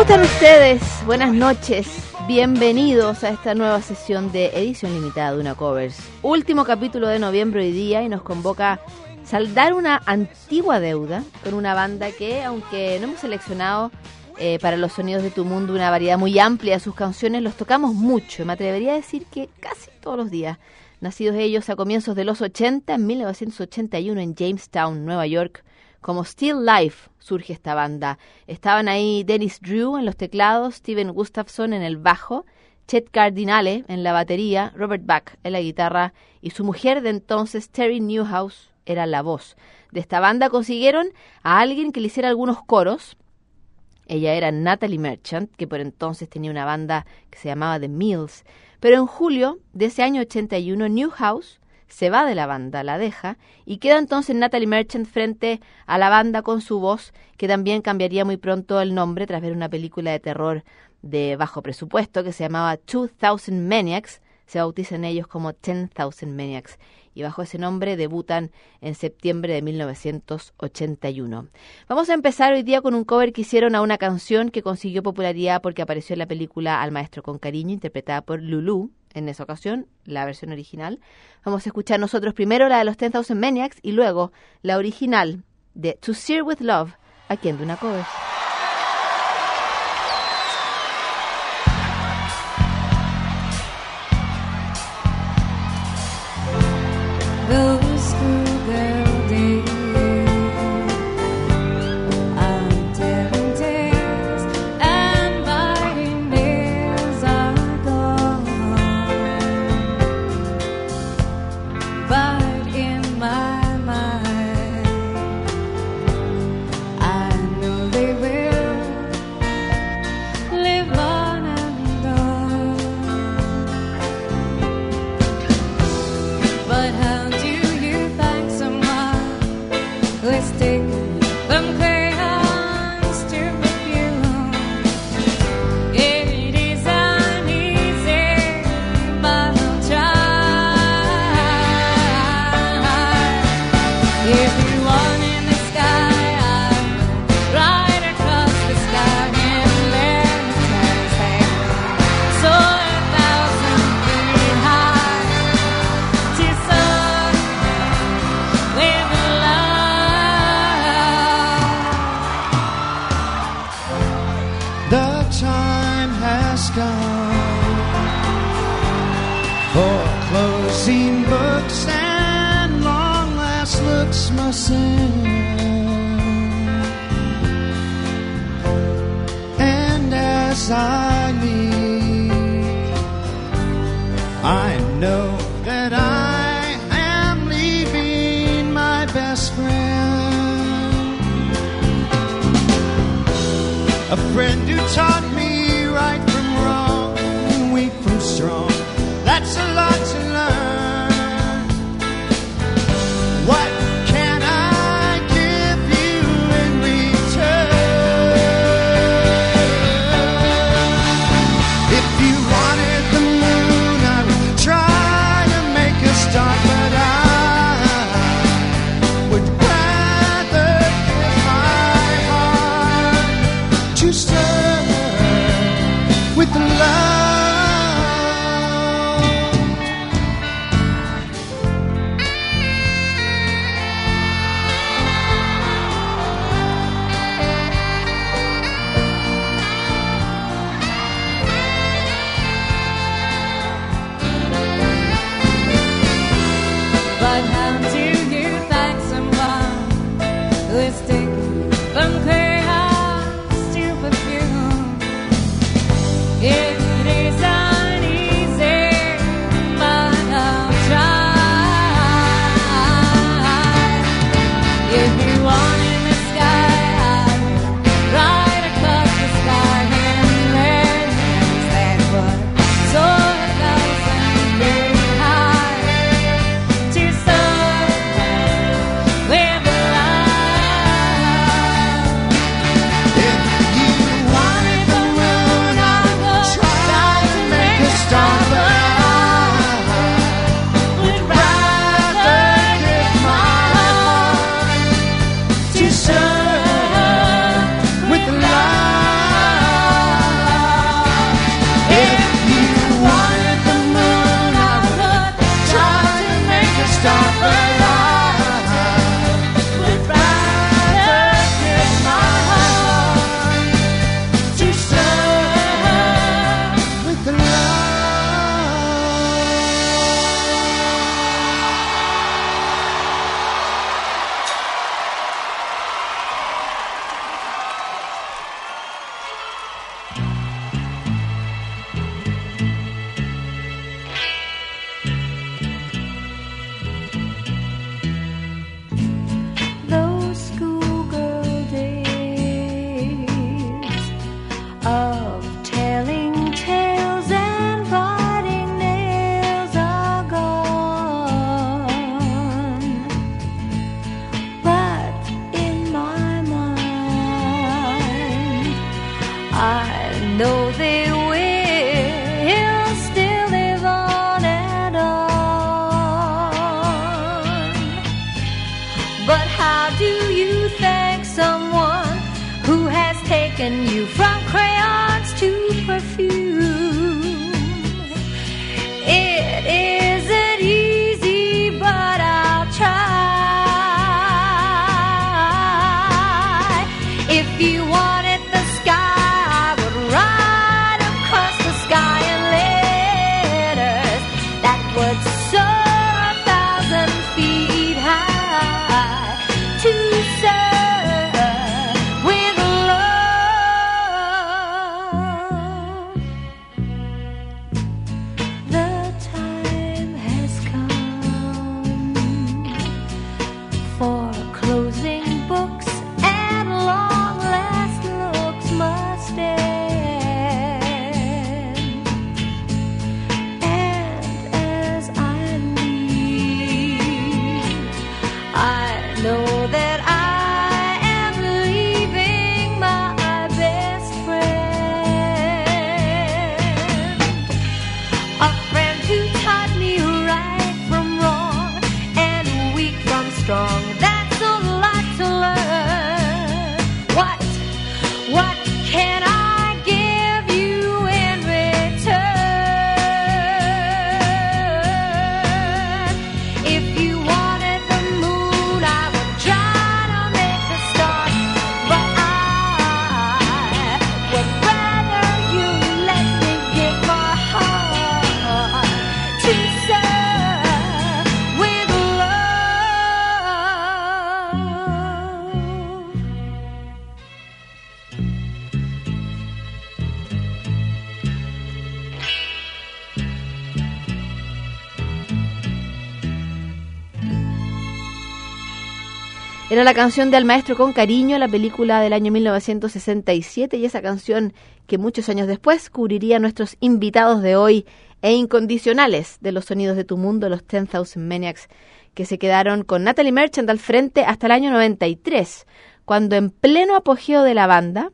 ¿Cómo están ustedes? Buenas noches. Bienvenidos a esta nueva sesión de edición limitada de una covers. Último capítulo de noviembre hoy día y nos convoca saldar una antigua deuda con una banda que, aunque no hemos seleccionado eh, para los sonidos de tu mundo una variedad muy amplia de sus canciones, los tocamos mucho. Me atrevería a decir que casi todos los días. Nacidos ellos a comienzos de los 80, en 1981 en Jamestown, Nueva York, como Still Life surge esta banda. Estaban ahí Dennis Drew en los teclados, Steven Gustafson en el bajo, Chet Cardinale en la batería, Robert Buck en la guitarra y su mujer de entonces, Terry Newhouse, era la voz. De esta banda consiguieron a alguien que le hiciera algunos coros. Ella era Natalie Merchant, que por entonces tenía una banda que se llamaba The Mills. Pero en julio de ese año 81, Newhouse se va de la banda, la deja, y queda entonces Natalie Merchant frente a la banda con su voz, que también cambiaría muy pronto el nombre tras ver una película de terror de bajo presupuesto que se llamaba 2000 Maniacs, se bautizan ellos como 10,000 Maniacs, y bajo ese nombre debutan en septiembre de 1981. Vamos a empezar hoy día con un cover que hicieron a una canción que consiguió popularidad porque apareció en la película Al Maestro con Cariño, interpretada por Lulu, en esa ocasión, la versión original. Vamos a escuchar nosotros primero la de los 10,000 Maniacs y luego la original de To Sear With Love, aquí en Duna ghost that I am leaving my best friend. A friend who taught me. Era la canción de Al Maestro con Cariño, la película del año 1967 y esa canción que muchos años después cubriría nuestros invitados de hoy e incondicionales de los sonidos de tu mundo, los 10,000 Maniacs, que se quedaron con Natalie Merchant al frente hasta el año 93, cuando en pleno apogeo de la banda,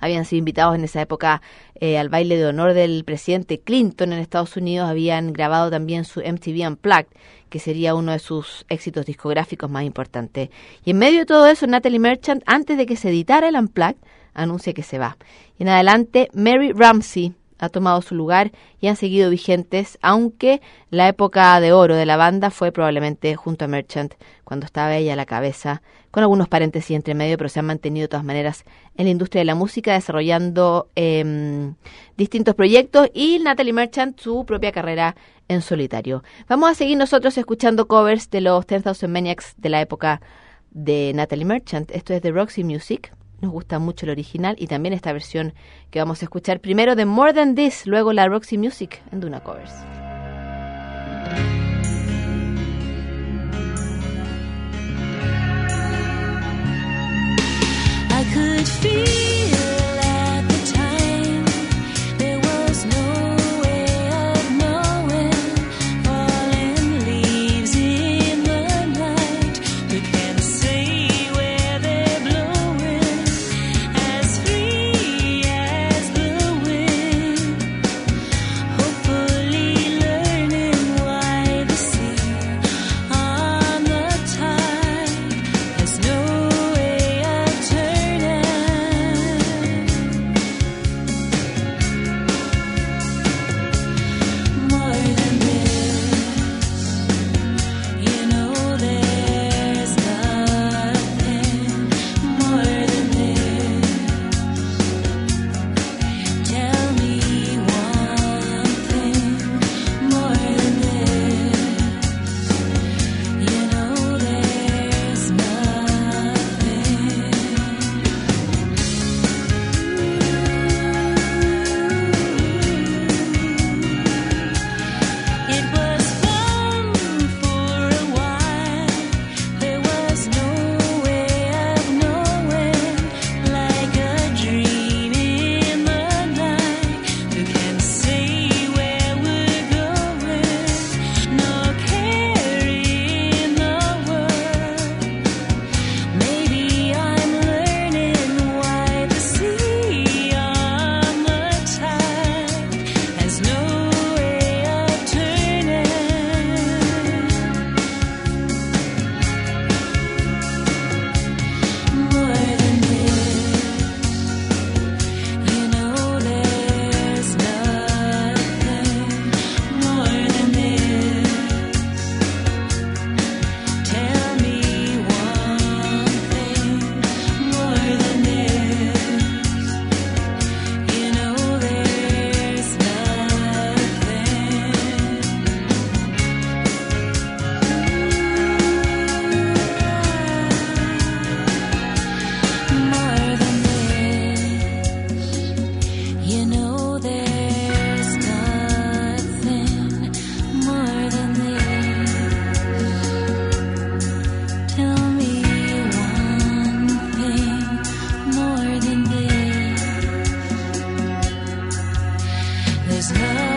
habían sido invitados en esa época eh, al baile de honor del presidente Clinton en Estados Unidos, habían grabado también su MTV Unplugged, que sería uno de sus éxitos discográficos más importantes. Y en medio de todo eso, Natalie Merchant, antes de que se editara el Unplugged, anuncia que se va. Y en adelante, Mary Ramsey, ha tomado su lugar y han seguido vigentes, aunque la época de oro de la banda fue probablemente junto a Merchant, cuando estaba ella a la cabeza, con algunos paréntesis entre medio, pero se han mantenido de todas maneras en la industria de la música, desarrollando eh, distintos proyectos y Natalie Merchant su propia carrera en solitario. Vamos a seguir nosotros escuchando covers de los 10,000 Maniacs de la época de Natalie Merchant. Esto es de Roxy Music. Nos gusta mucho el original y también esta versión que vamos a escuchar primero de More Than This, luego la Roxy Music en Duna Covers. there's no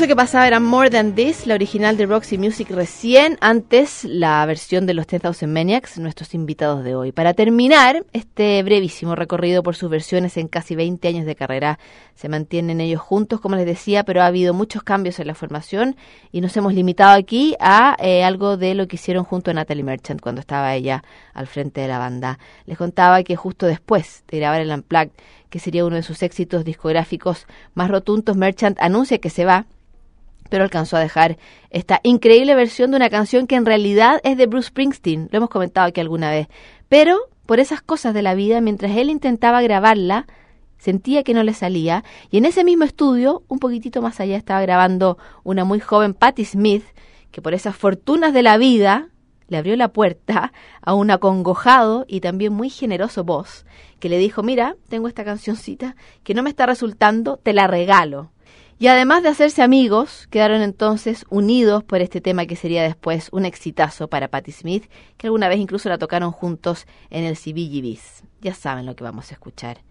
Que pasaba era More Than This, la original de Roxy Music recién, antes la versión de los 10,000 Maniacs, nuestros invitados de hoy. Para terminar este brevísimo recorrido por sus versiones en casi 20 años de carrera, se mantienen ellos juntos, como les decía, pero ha habido muchos cambios en la formación y nos hemos limitado aquí a eh, algo de lo que hicieron junto a Natalie Merchant cuando estaba ella al frente de la banda. Les contaba que justo después de grabar el Unplugged, que sería uno de sus éxitos discográficos más rotundos, Merchant anuncia que se va pero alcanzó a dejar esta increíble versión de una canción que en realidad es de Bruce Springsteen, lo hemos comentado aquí alguna vez, pero por esas cosas de la vida, mientras él intentaba grabarla, sentía que no le salía, y en ese mismo estudio, un poquitito más allá, estaba grabando una muy joven Patti Smith, que por esas fortunas de la vida le abrió la puerta a un acongojado y también muy generoso voz, que le dijo, mira, tengo esta cancioncita que no me está resultando, te la regalo. Y además de hacerse amigos, quedaron entonces unidos por este tema que sería después un exitazo para Patti Smith, que alguna vez incluso la tocaron juntos en el CBGBs. Ya saben lo que vamos a escuchar.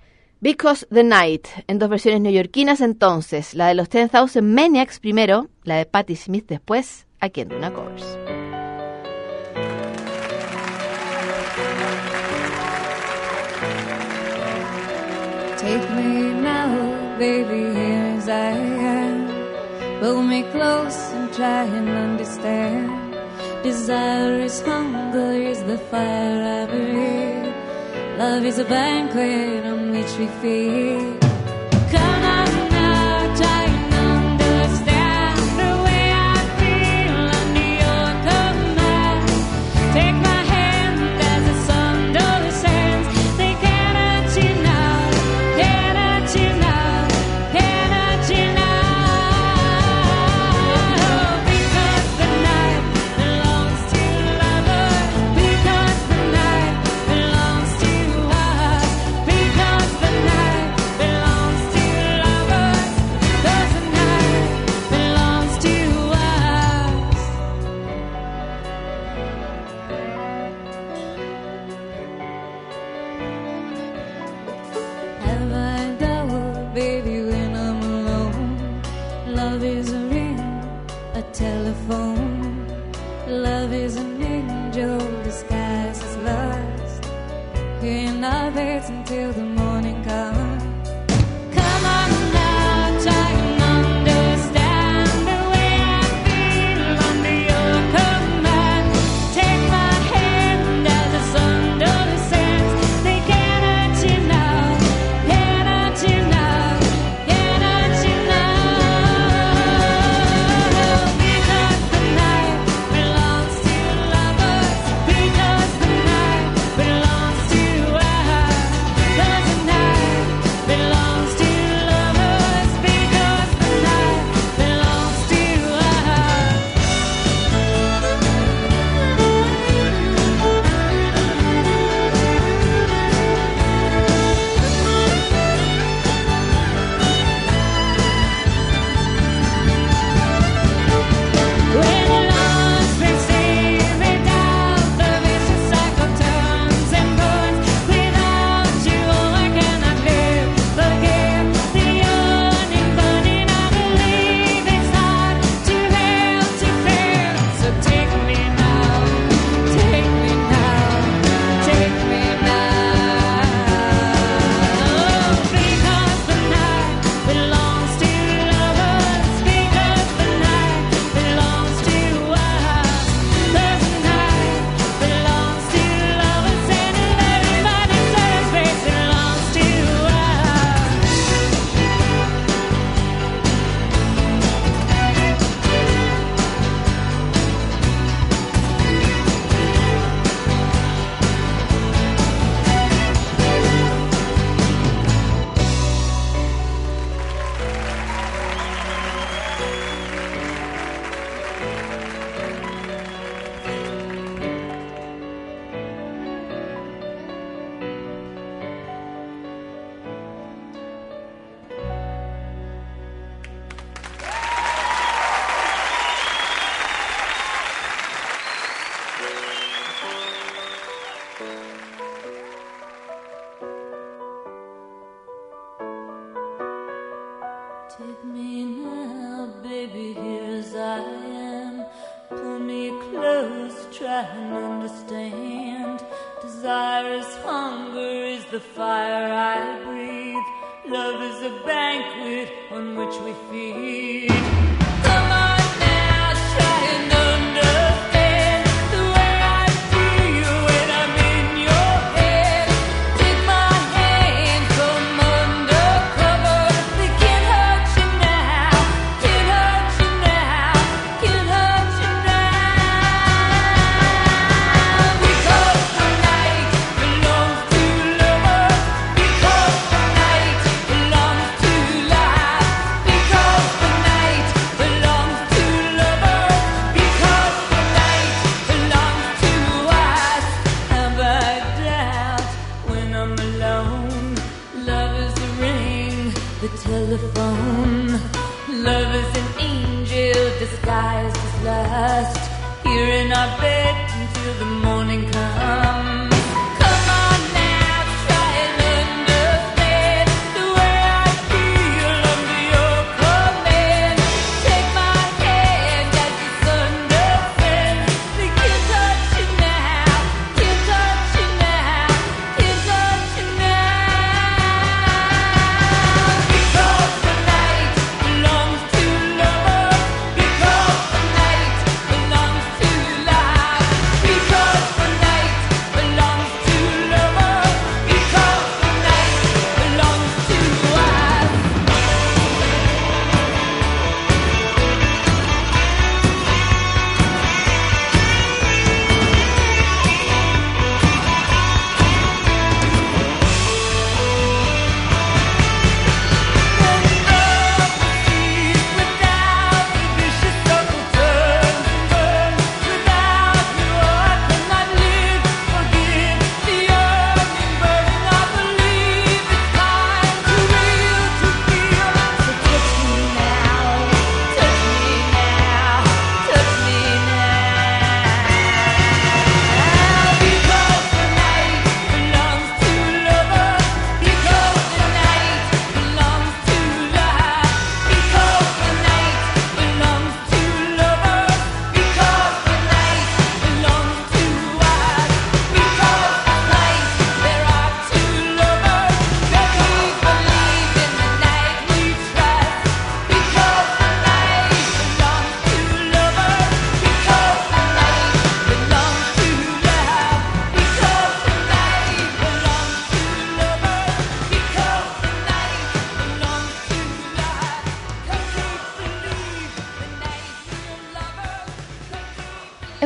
Because the Night, en dos versiones neoyorquinas entonces, la de los 10,000 Maniacs primero, la de Patti Smith después, aquí en Duna Covers. Take me now, baby, here as I am. Pull me close and try and understand. Desire is hunger, is the fire I breathe. Love is a banquet on which we feed. Come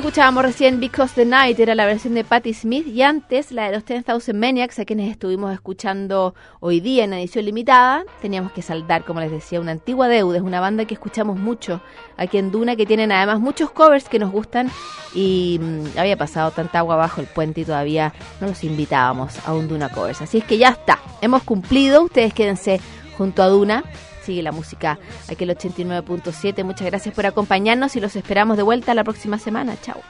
Escuchábamos recién Because the Night, era la versión de Patti Smith, y antes la de los 10,000 Maniacs, a quienes estuvimos escuchando hoy día en edición limitada. Teníamos que saldar, como les decía, una antigua deuda. Es una banda que escuchamos mucho aquí en Duna, que tienen además muchos covers que nos gustan, y mm, había pasado tanta agua bajo el puente y todavía no los invitábamos a un Duna Covers. Así es que ya está, hemos cumplido. Ustedes quédense junto a Duna. Sigue la música aquí el 89.7. Muchas gracias por acompañarnos y los esperamos de vuelta la próxima semana. Chao.